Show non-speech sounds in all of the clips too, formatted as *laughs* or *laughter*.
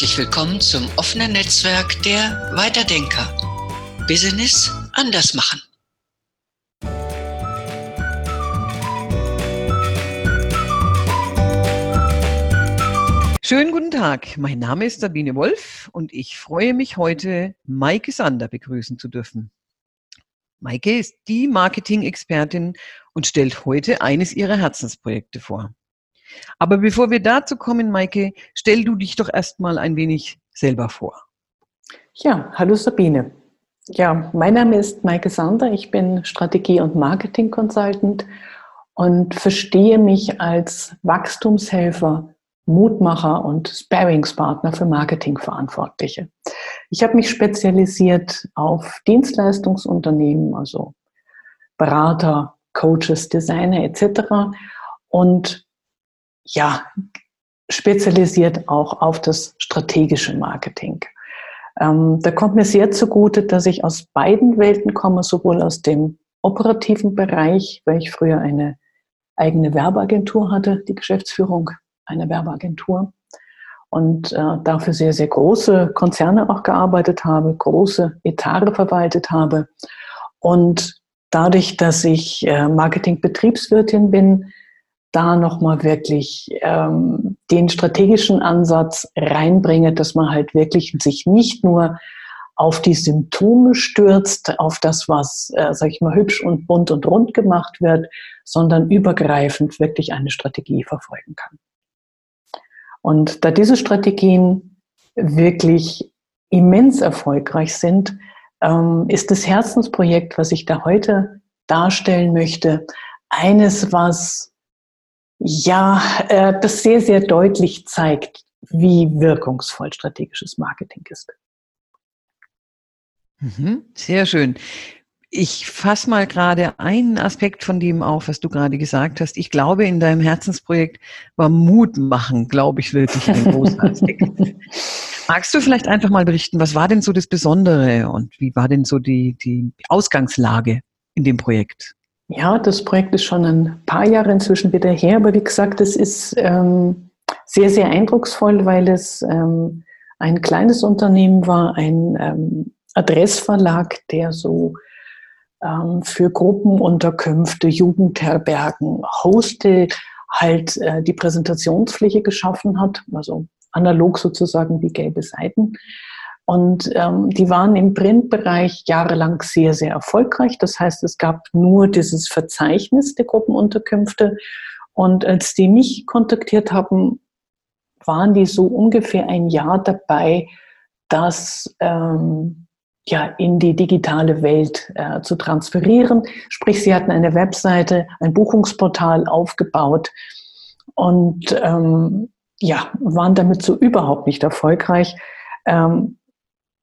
Herzlich willkommen zum offenen Netzwerk der Weiterdenker. Business anders machen. Schönen guten Tag, mein Name ist Sabine Wolf und ich freue mich heute, Maike Sander begrüßen zu dürfen. Maike ist die Marketing-Expertin und stellt heute eines ihrer Herzensprojekte vor. Aber bevor wir dazu kommen, Maike, stell du dich doch erstmal ein wenig selber vor. Ja, hallo Sabine. Ja, mein Name ist Maike Sander. Ich bin Strategie- und Marketing-Consultant und verstehe mich als Wachstumshelfer, Mutmacher und Sparingspartner für Marketingverantwortliche. Ich habe mich spezialisiert auf Dienstleistungsunternehmen, also Berater, Coaches, Designer etc. Und ja, spezialisiert auch auf das strategische Marketing. Ähm, da kommt mir sehr zugute, dass ich aus beiden Welten komme, sowohl aus dem operativen Bereich, weil ich früher eine eigene Werbeagentur hatte, die Geschäftsführung einer Werbeagentur und äh, dafür sehr, sehr große Konzerne auch gearbeitet habe, große Etare verwaltet habe. Und dadurch, dass ich äh, Marketing-Betriebswirtin bin, da nochmal wirklich ähm, den strategischen Ansatz reinbringe, dass man halt wirklich sich nicht nur auf die Symptome stürzt, auf das, was, äh, sag ich mal, hübsch und bunt und rund gemacht wird, sondern übergreifend wirklich eine Strategie verfolgen kann. Und da diese Strategien wirklich immens erfolgreich sind, ähm, ist das Herzensprojekt, was ich da heute darstellen möchte, eines, was ja, äh, das sehr, sehr deutlich zeigt, wie wirkungsvoll strategisches Marketing ist. Mhm, sehr schön. Ich fasse mal gerade einen Aspekt von dem auf, was du gerade gesagt hast. Ich glaube, in deinem Herzensprojekt war Mut machen, glaube ich, wirklich ein großer Aspekt. *laughs* Magst du vielleicht einfach mal berichten, was war denn so das Besondere und wie war denn so die, die Ausgangslage in dem Projekt? Ja, das Projekt ist schon ein paar Jahre inzwischen wieder her, aber wie gesagt, es ist ähm, sehr, sehr eindrucksvoll, weil es ähm, ein kleines Unternehmen war, ein ähm, Adressverlag, der so ähm, für Gruppenunterkünfte, Jugendherbergen, Hostel halt äh, die Präsentationsfläche geschaffen hat, also analog sozusagen wie gelbe Seiten. Und ähm, die waren im Printbereich jahrelang sehr, sehr erfolgreich. Das heißt, es gab nur dieses Verzeichnis der Gruppenunterkünfte. Und als die mich kontaktiert haben, waren die so ungefähr ein Jahr dabei, das ähm, ja, in die digitale Welt äh, zu transferieren. Sprich, sie hatten eine Webseite, ein Buchungsportal aufgebaut und ähm, ja, waren damit so überhaupt nicht erfolgreich. Ähm,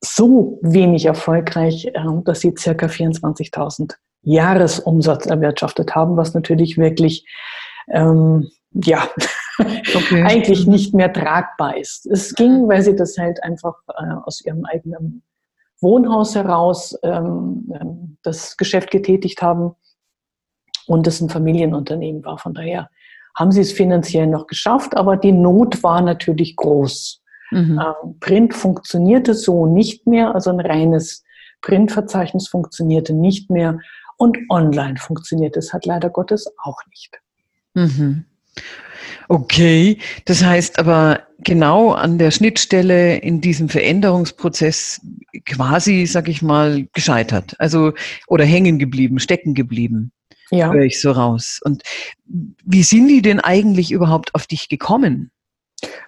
so wenig erfolgreich, ähm, dass sie circa 24.000 Jahresumsatz erwirtschaftet haben, was natürlich wirklich, ähm, ja, okay. *laughs* eigentlich mhm. nicht mehr tragbar ist. Es ging, weil sie das halt einfach äh, aus ihrem eigenen Wohnhaus heraus ähm, ähm das Geschäft getätigt haben und es ein Familienunternehmen war. Von daher haben sie es finanziell noch geschafft, aber die Not war natürlich groß. Mhm. Ähm, Print funktionierte so nicht mehr, also ein reines Printverzeichnis funktionierte nicht mehr und online funktioniert es halt leider Gottes auch nicht. Mhm. Okay, das heißt aber genau an der Schnittstelle in diesem Veränderungsprozess quasi, sag ich mal, gescheitert. Also oder hängen geblieben, stecken geblieben. Ja. Höre ich so raus. Und wie sind die denn eigentlich überhaupt auf dich gekommen?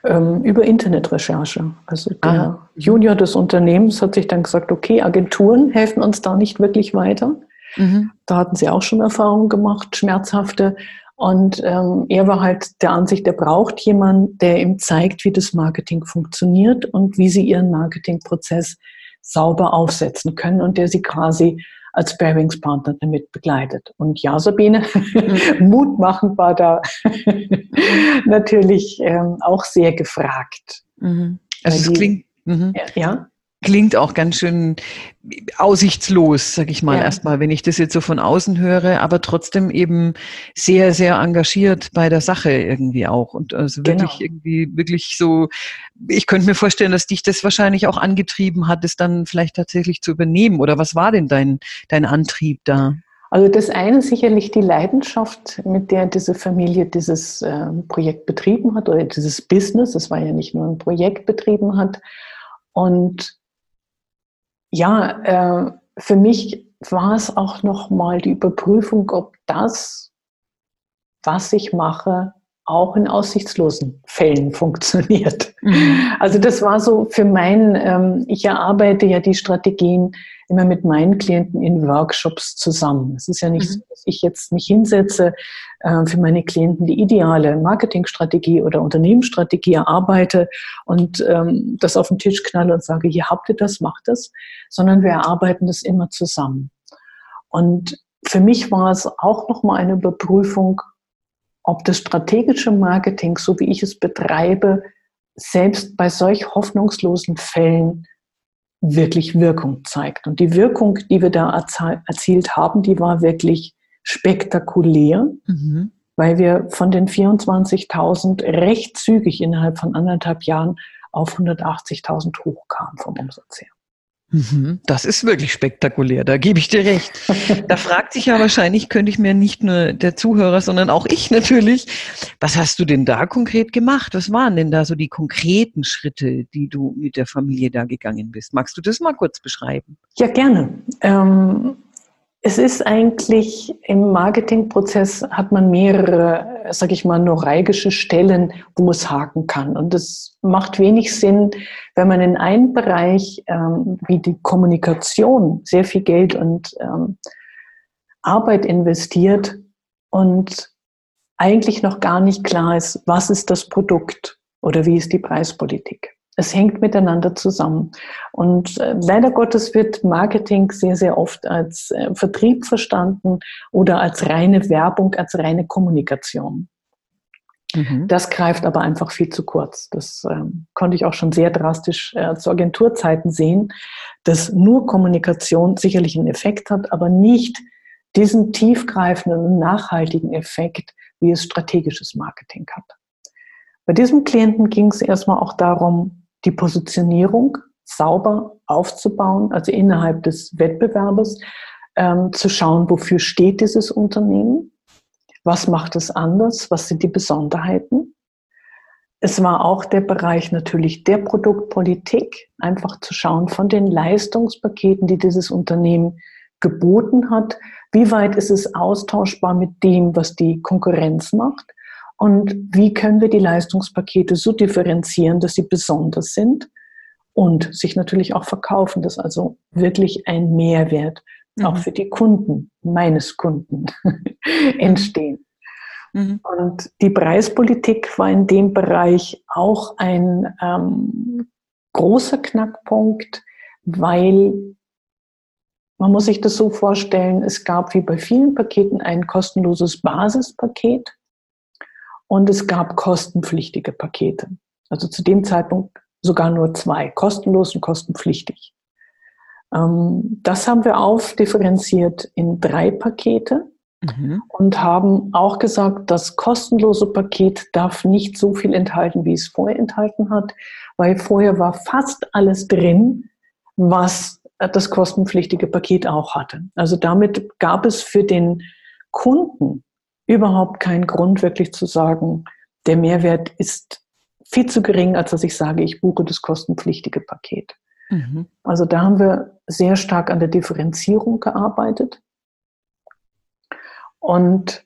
Ähm, über Internetrecherche. Also der Aha. Junior des Unternehmens hat sich dann gesagt, okay, Agenturen helfen uns da nicht wirklich weiter. Mhm. Da hatten sie auch schon Erfahrungen gemacht, schmerzhafte. Und ähm, er war halt der Ansicht, er braucht jemanden, der ihm zeigt, wie das Marketing funktioniert und wie sie ihren Marketingprozess sauber aufsetzen können und der sie quasi als Bearingspartner damit begleitet. Und ja, Sabine, mhm. *laughs* Mutmachend war da *laughs* natürlich ähm, auch sehr gefragt. Mhm. Also es klingt, mhm. ja. Klingt auch ganz schön aussichtslos, sag ich mal, ja. erstmal, wenn ich das jetzt so von außen höre, aber trotzdem eben sehr, sehr engagiert bei der Sache irgendwie auch. Und also wirklich genau. irgendwie, wirklich so, ich könnte mir vorstellen, dass dich das wahrscheinlich auch angetrieben hat, es dann vielleicht tatsächlich zu übernehmen. Oder was war denn dein, dein Antrieb da? Also das eine sicherlich die Leidenschaft, mit der diese Familie dieses äh, Projekt betrieben hat oder dieses Business, es war ja nicht nur ein Projekt betrieben hat. Und ja, äh, für mich war es auch nochmal die Überprüfung, ob das, was ich mache, auch in aussichtslosen Fällen *laughs* funktioniert. Mhm. Also das war so für mein, ähm, ich erarbeite ja die Strategien immer mit meinen Klienten in Workshops zusammen. Es ist ja nicht mhm. so, dass ich jetzt mich hinsetze, äh, für meine Klienten die ideale Marketingstrategie oder Unternehmensstrategie erarbeite und ähm, das auf den Tisch knalle und sage, hier habt ihr das, macht das, sondern wir erarbeiten das immer zusammen. Und für mich war es auch nochmal eine Überprüfung, ob das strategische Marketing, so wie ich es betreibe, selbst bei solch hoffnungslosen Fällen wirklich Wirkung zeigt. Und die Wirkung, die wir da erzielt haben, die war wirklich spektakulär, mhm. weil wir von den 24.000 recht zügig innerhalb von anderthalb Jahren auf 180.000 hochkamen vom Umsatz her. Mhm. Das ist wirklich spektakulär, da gebe ich dir recht. Da fragt sich ja wahrscheinlich, könnte ich mir nicht nur der Zuhörer, sondern auch ich natürlich, was hast du denn da konkret gemacht? Was waren denn da so die konkreten Schritte, die du mit der Familie da gegangen bist? Magst du das mal kurz beschreiben? Ja, gerne. Ähm es ist eigentlich im Marketingprozess hat man mehrere, sage ich mal, neuralgische Stellen, wo es haken kann. Und es macht wenig Sinn, wenn man in einen Bereich ähm, wie die Kommunikation sehr viel Geld und ähm, Arbeit investiert und eigentlich noch gar nicht klar ist, was ist das Produkt oder wie ist die Preispolitik. Es hängt miteinander zusammen. Und äh, leider Gottes wird Marketing sehr, sehr oft als äh, Vertrieb verstanden oder als reine Werbung, als reine Kommunikation. Mhm. Das greift aber einfach viel zu kurz. Das ähm, konnte ich auch schon sehr drastisch äh, zu Agenturzeiten sehen, dass nur Kommunikation sicherlich einen Effekt hat, aber nicht diesen tiefgreifenden und nachhaltigen Effekt, wie es strategisches Marketing hat. Bei diesem Klienten ging es erstmal auch darum, die Positionierung sauber aufzubauen, also innerhalb des Wettbewerbes, ähm, zu schauen, wofür steht dieses Unternehmen, was macht es anders, was sind die Besonderheiten. Es war auch der Bereich natürlich der Produktpolitik, einfach zu schauen von den Leistungspaketen, die dieses Unternehmen geboten hat, wie weit ist es austauschbar mit dem, was die Konkurrenz macht und wie können wir die Leistungspakete so differenzieren, dass sie besonders sind und sich natürlich auch verkaufen, dass also wirklich ein Mehrwert mhm. auch für die Kunden, meines Kunden, *laughs* entstehen. Mhm. Und die Preispolitik war in dem Bereich auch ein ähm, großer Knackpunkt, weil man muss sich das so vorstellen, es gab wie bei vielen Paketen ein kostenloses Basispaket und es gab kostenpflichtige Pakete. Also zu dem Zeitpunkt sogar nur zwei, kostenlos und kostenpflichtig. Ähm, das haben wir aufdifferenziert in drei Pakete mhm. und haben auch gesagt, das kostenlose Paket darf nicht so viel enthalten, wie es vorher enthalten hat, weil vorher war fast alles drin, was das kostenpflichtige Paket auch hatte. Also damit gab es für den Kunden überhaupt keinen Grund, wirklich zu sagen, der Mehrwert ist viel zu gering, als dass ich sage, ich buche das kostenpflichtige Paket. Mhm. Also da haben wir sehr stark an der Differenzierung gearbeitet und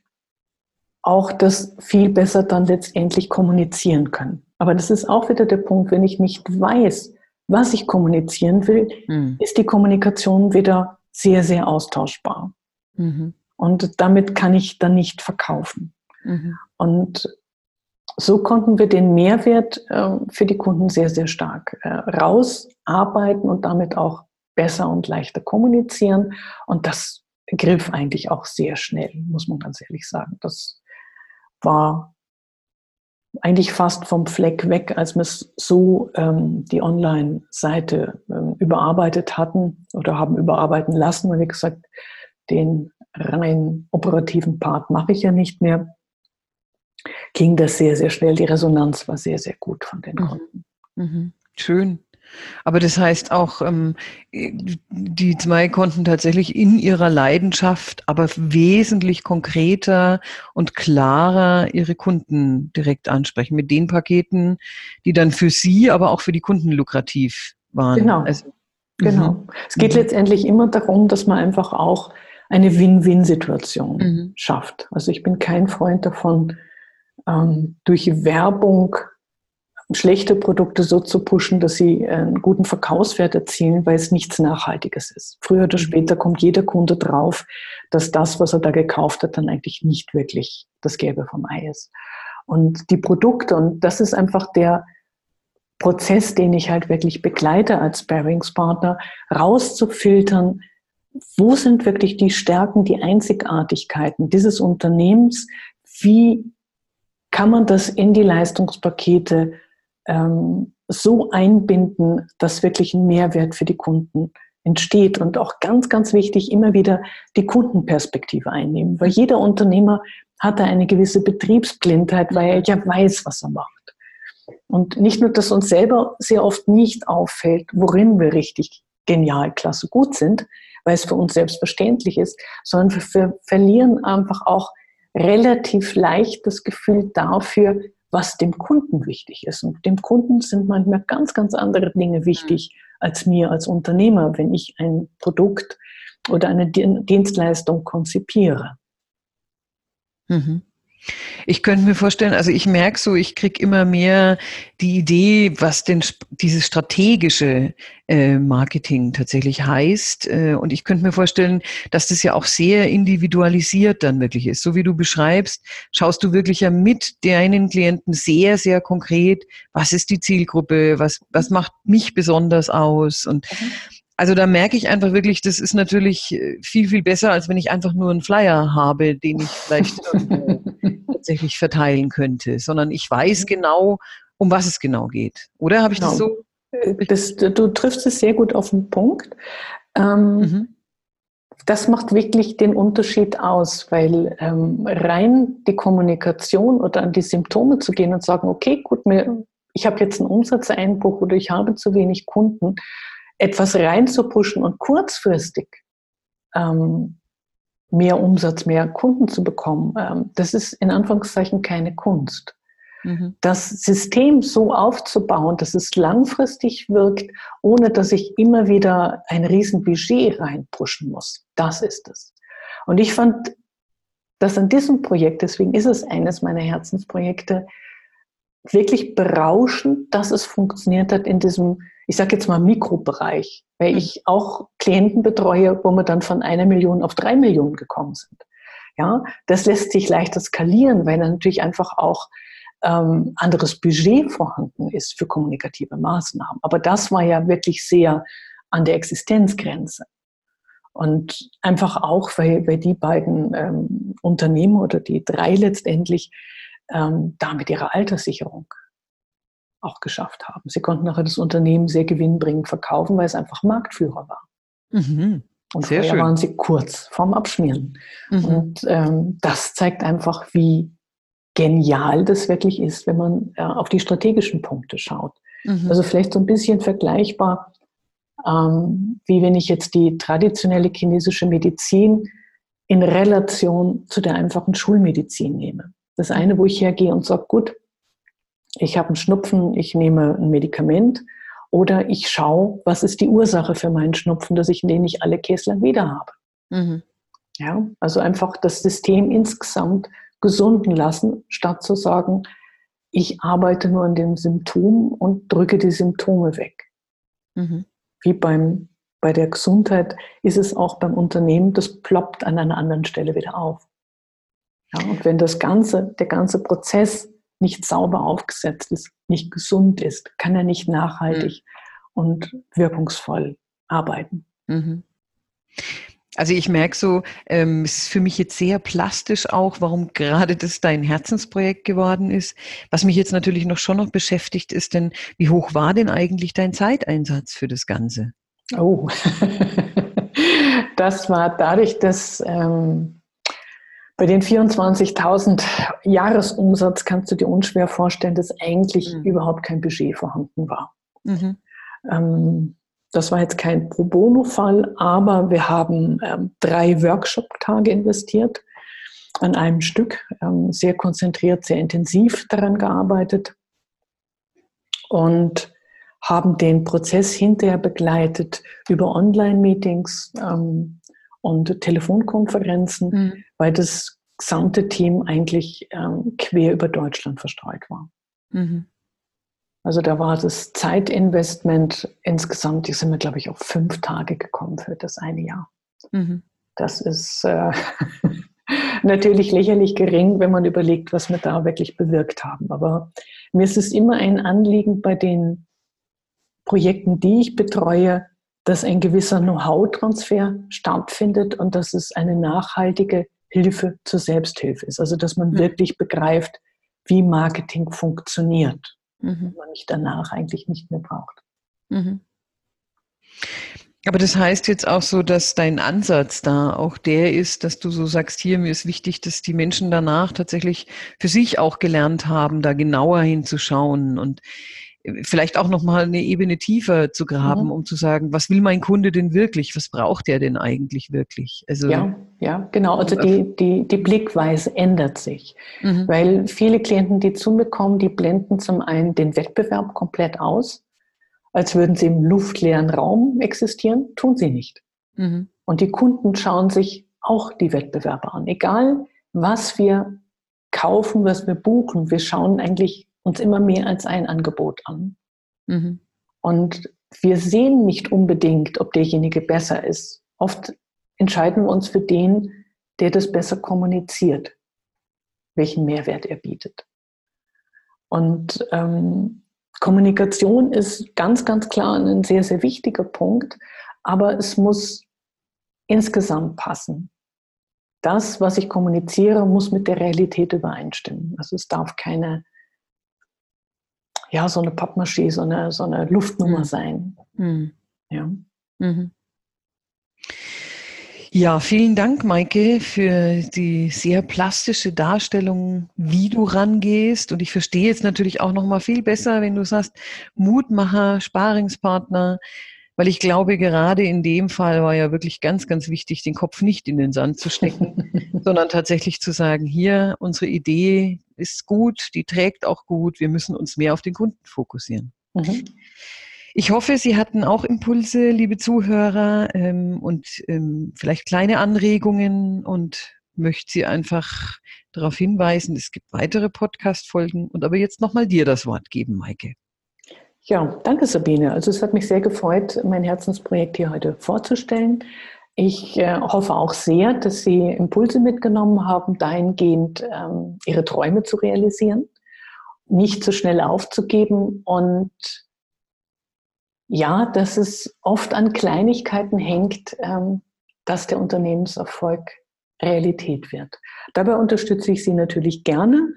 auch das viel besser dann letztendlich kommunizieren können. Aber das ist auch wieder der Punkt, wenn ich nicht weiß, was ich kommunizieren will, mhm. ist die Kommunikation wieder sehr, sehr austauschbar. Mhm. Und damit kann ich dann nicht verkaufen. Mhm. Und so konnten wir den Mehrwert äh, für die Kunden sehr, sehr stark äh, rausarbeiten und damit auch besser und leichter kommunizieren. Und das griff eigentlich auch sehr schnell, muss man ganz ehrlich sagen. Das war eigentlich fast vom Fleck weg, als wir so ähm, die Online-Seite ähm, überarbeitet hatten oder haben überarbeiten lassen. Und wie gesagt, den rein operativen Part mache ich ja nicht mehr. Ging das sehr, sehr schnell. Die Resonanz war sehr, sehr gut von den mhm. Kunden. Mhm. Schön. Aber das heißt auch, ähm, die zwei konnten tatsächlich in ihrer Leidenschaft, aber wesentlich konkreter und klarer ihre Kunden direkt ansprechen mit den Paketen, die dann für sie, aber auch für die Kunden lukrativ waren. Genau. Also, genau. Mhm. Es geht mhm. letztendlich immer darum, dass man einfach auch eine Win-Win-Situation mhm. schafft. Also ich bin kein Freund davon, ähm, durch Werbung schlechte Produkte so zu pushen, dass sie einen guten Verkaufswert erzielen, weil es nichts Nachhaltiges ist. Früher oder mhm. später kommt jeder Kunde drauf, dass das, was er da gekauft hat, dann eigentlich nicht wirklich das Gelbe vom Ei ist. Und die Produkte, und das ist einfach der Prozess, den ich halt wirklich begleite als Sparingspartner, rauszufiltern, wo sind wirklich die Stärken, die Einzigartigkeiten dieses Unternehmens, wie kann man das in die Leistungspakete ähm, so einbinden, dass wirklich ein Mehrwert für die Kunden entsteht und auch ganz, ganz wichtig, immer wieder die Kundenperspektive einnehmen, weil jeder Unternehmer hat da eine gewisse Betriebsblindheit, weil er ja weiß, was er macht. Und nicht nur, dass uns selber sehr oft nicht auffällt, worin wir richtig genial, klasse, gut sind, weil es für uns selbstverständlich ist, sondern wir, wir verlieren einfach auch relativ leicht das Gefühl dafür, was dem Kunden wichtig ist. Und dem Kunden sind manchmal ganz, ganz andere Dinge wichtig als mir als Unternehmer, wenn ich ein Produkt oder eine Dienstleistung konzipiere. Mhm. Ich könnte mir vorstellen, also ich merke so, ich kriege immer mehr die Idee, was denn dieses strategische äh, Marketing tatsächlich heißt. Äh, und ich könnte mir vorstellen, dass das ja auch sehr individualisiert dann wirklich ist. So wie du beschreibst, schaust du wirklich ja mit deinen Klienten sehr, sehr konkret, was ist die Zielgruppe, was, was macht mich besonders aus und mhm. Also da merke ich einfach wirklich, das ist natürlich äh, viel, viel besser, als wenn ich einfach nur einen Flyer habe, den ich vielleicht *laughs* tatsächlich verteilen könnte, sondern ich weiß genau, um was es genau geht. Oder habe ich genau. das so? Äh, das, du triffst es sehr gut auf den Punkt. Ähm, mhm. Das macht wirklich den Unterschied aus, weil ähm, rein die Kommunikation oder an die Symptome zu gehen und sagen, okay, gut, mir, ich habe jetzt einen Umsatzeinbruch oder ich habe zu wenig Kunden, etwas reinzupushen und kurzfristig ähm, mehr Umsatz, mehr Kunden zu bekommen, ähm, das ist in Anführungszeichen keine Kunst. Mhm. Das System so aufzubauen, dass es langfristig wirkt, ohne dass ich immer wieder ein Riesenbudget reinpushen muss, das ist es. Und ich fand das an diesem Projekt, deswegen ist es eines meiner Herzensprojekte, wirklich berauschend, dass es funktioniert hat in diesem ich sage jetzt mal Mikrobereich, weil hm. ich auch Klienten betreue, wo wir dann von einer Million auf drei Millionen gekommen sind. Ja, das lässt sich leichter skalieren, weil dann natürlich einfach auch ähm, anderes Budget vorhanden ist für kommunikative Maßnahmen. Aber das war ja wirklich sehr an der Existenzgrenze. Und einfach auch, weil, weil die beiden ähm, Unternehmen oder die drei letztendlich ähm, damit ihre Alterssicherung auch geschafft haben. Sie konnten nachher das Unternehmen sehr gewinnbringend verkaufen, weil es einfach Marktführer war. Mhm. Und sehr vorher schön. waren sie kurz vorm Abschmieren. Mhm. Und ähm, das zeigt einfach, wie genial das wirklich ist, wenn man äh, auf die strategischen Punkte schaut. Mhm. Also vielleicht so ein bisschen vergleichbar, ähm, wie wenn ich jetzt die traditionelle chinesische Medizin in Relation zu der einfachen Schulmedizin nehme. Das eine, wo ich hergehe und sage, gut, ich habe einen Schnupfen, ich nehme ein Medikament oder ich schaue, was ist die Ursache für meinen Schnupfen, dass ich den nicht alle Käsler wieder habe. Mhm. Ja, also einfach das System insgesamt gesunden lassen, statt zu sagen, ich arbeite nur an dem Symptom und drücke die Symptome weg. Mhm. Wie beim, bei der Gesundheit ist es auch beim Unternehmen, das ploppt an einer anderen Stelle wieder auf. Ja, und wenn das ganze, der ganze Prozess nicht sauber aufgesetzt ist, nicht gesund ist, kann er nicht nachhaltig mhm. und wirkungsvoll arbeiten. Mhm. Also ich merke so, ähm, es ist für mich jetzt sehr plastisch auch, warum gerade das dein Herzensprojekt geworden ist. Was mich jetzt natürlich noch schon noch beschäftigt, ist denn, wie hoch war denn eigentlich dein Zeiteinsatz für das Ganze? Oh, *laughs* das war dadurch, dass ähm, bei den 24.000 Jahresumsatz kannst du dir unschwer vorstellen, dass eigentlich mhm. überhaupt kein Budget vorhanden war. Mhm. Ähm, das war jetzt kein Pro Bono-Fall, aber wir haben ähm, drei Workshop-Tage investiert an einem Stück, ähm, sehr konzentriert, sehr intensiv daran gearbeitet und haben den Prozess hinterher begleitet über Online-Meetings ähm, und Telefonkonferenzen, mhm. weil das gesamte Team eigentlich ähm, quer über Deutschland verstreut war. Mhm. Also da war das Zeitinvestment insgesamt, die sind wir, glaube ich, auf fünf Tage gekommen für das eine Jahr. Mhm. Das ist äh, *laughs* natürlich lächerlich gering, wenn man überlegt, was wir da wirklich bewirkt haben. Aber mir ist es immer ein Anliegen bei den Projekten, die ich betreue, dass ein gewisser Know-how-Transfer stattfindet und dass es eine nachhaltige Hilfe zur Selbsthilfe ist. Also dass man mhm. wirklich begreift, wie Marketing funktioniert mhm. man mich danach eigentlich nicht mehr braucht. Mhm. Aber das heißt jetzt auch so, dass dein Ansatz da auch der ist, dass du so sagst, hier, mir ist wichtig, dass die Menschen danach tatsächlich für sich auch gelernt haben, da genauer hinzuschauen und vielleicht auch nochmal eine Ebene tiefer zu graben, mhm. um zu sagen, was will mein Kunde denn wirklich? Was braucht er denn eigentlich wirklich? Also, ja, ja, genau. Also die, die, die Blickweise ändert sich. Mhm. Weil viele Klienten, die zu mir kommen, die blenden zum einen den Wettbewerb komplett aus, als würden sie im luftleeren Raum existieren, tun sie nicht. Mhm. Und die Kunden schauen sich auch die Wettbewerber an. Egal, was wir kaufen, was wir buchen, wir schauen eigentlich uns immer mehr als ein Angebot an. Mhm. Und wir sehen nicht unbedingt, ob derjenige besser ist. Oft entscheiden wir uns für den, der das besser kommuniziert, welchen Mehrwert er bietet. Und ähm, Kommunikation ist ganz, ganz klar ein sehr, sehr wichtiger Punkt, aber es muss insgesamt passen. Das, was ich kommuniziere, muss mit der Realität übereinstimmen. Also es darf keine ja, so eine Pappmaschine, so eine, so eine Luftnummer mhm. sein. Mhm. Ja. Mhm. Ja, vielen Dank, Maike, für die sehr plastische Darstellung, wie du rangehst. Und ich verstehe jetzt natürlich auch noch mal viel besser, wenn du sagst, Mutmacher, Sparingspartner, weil ich glaube, gerade in dem Fall war ja wirklich ganz, ganz wichtig, den Kopf nicht in den Sand zu stecken, *laughs* sondern tatsächlich zu sagen, hier, unsere Idee ist gut, die trägt auch gut, wir müssen uns mehr auf den Kunden fokussieren. Mhm. Ich hoffe, Sie hatten auch Impulse, liebe Zuhörer, ähm, und ähm, vielleicht kleine Anregungen und möchte Sie einfach darauf hinweisen, es gibt weitere Podcast-Folgen und aber jetzt nochmal dir das Wort geben, Maike. Ja, danke Sabine. Also es hat mich sehr gefreut, mein Herzensprojekt hier heute vorzustellen. Ich äh, hoffe auch sehr, dass Sie Impulse mitgenommen haben, dahingehend ähm, Ihre Träume zu realisieren, nicht zu so schnell aufzugeben und ja, dass es oft an Kleinigkeiten hängt, ähm, dass der Unternehmenserfolg Realität wird. Dabei unterstütze ich Sie natürlich gerne.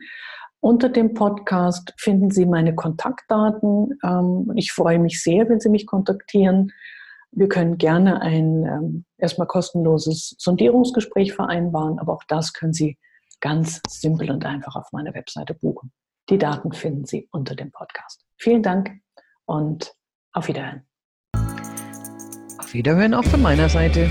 Unter dem Podcast finden Sie meine Kontaktdaten. Ähm, ich freue mich sehr, wenn Sie mich kontaktieren. Wir können gerne ein ähm, erstmal kostenloses Sondierungsgespräch vereinbaren, aber auch das können Sie ganz simpel und einfach auf meiner Webseite buchen. Die Daten finden Sie unter dem Podcast. Vielen Dank und auf Wiederhören. Auf Wiederhören auch von meiner Seite.